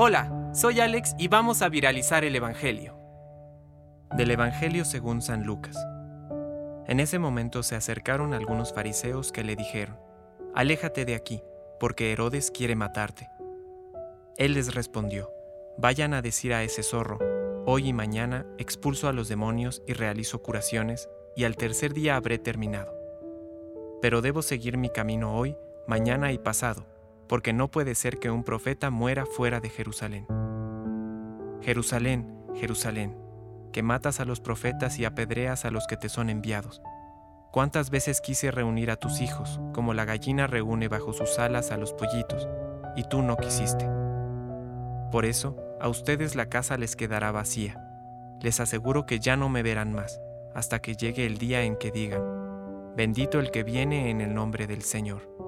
Hola, soy Alex y vamos a viralizar el Evangelio. Del Evangelio según San Lucas. En ese momento se acercaron algunos fariseos que le dijeron, Aléjate de aquí, porque Herodes quiere matarte. Él les respondió, Vayan a decir a ese zorro, hoy y mañana expulso a los demonios y realizo curaciones, y al tercer día habré terminado. Pero debo seguir mi camino hoy, mañana y pasado, porque no puede ser que un profeta muera fuera de Jerusalén. Jerusalén, Jerusalén, que matas a los profetas y apedreas a los que te son enviados. ¿Cuántas veces quise reunir a tus hijos, como la gallina reúne bajo sus alas a los pollitos, y tú no quisiste? Por eso, a ustedes la casa les quedará vacía. Les aseguro que ya no me verán más, hasta que llegue el día en que digan, bendito el que viene en el nombre del Señor.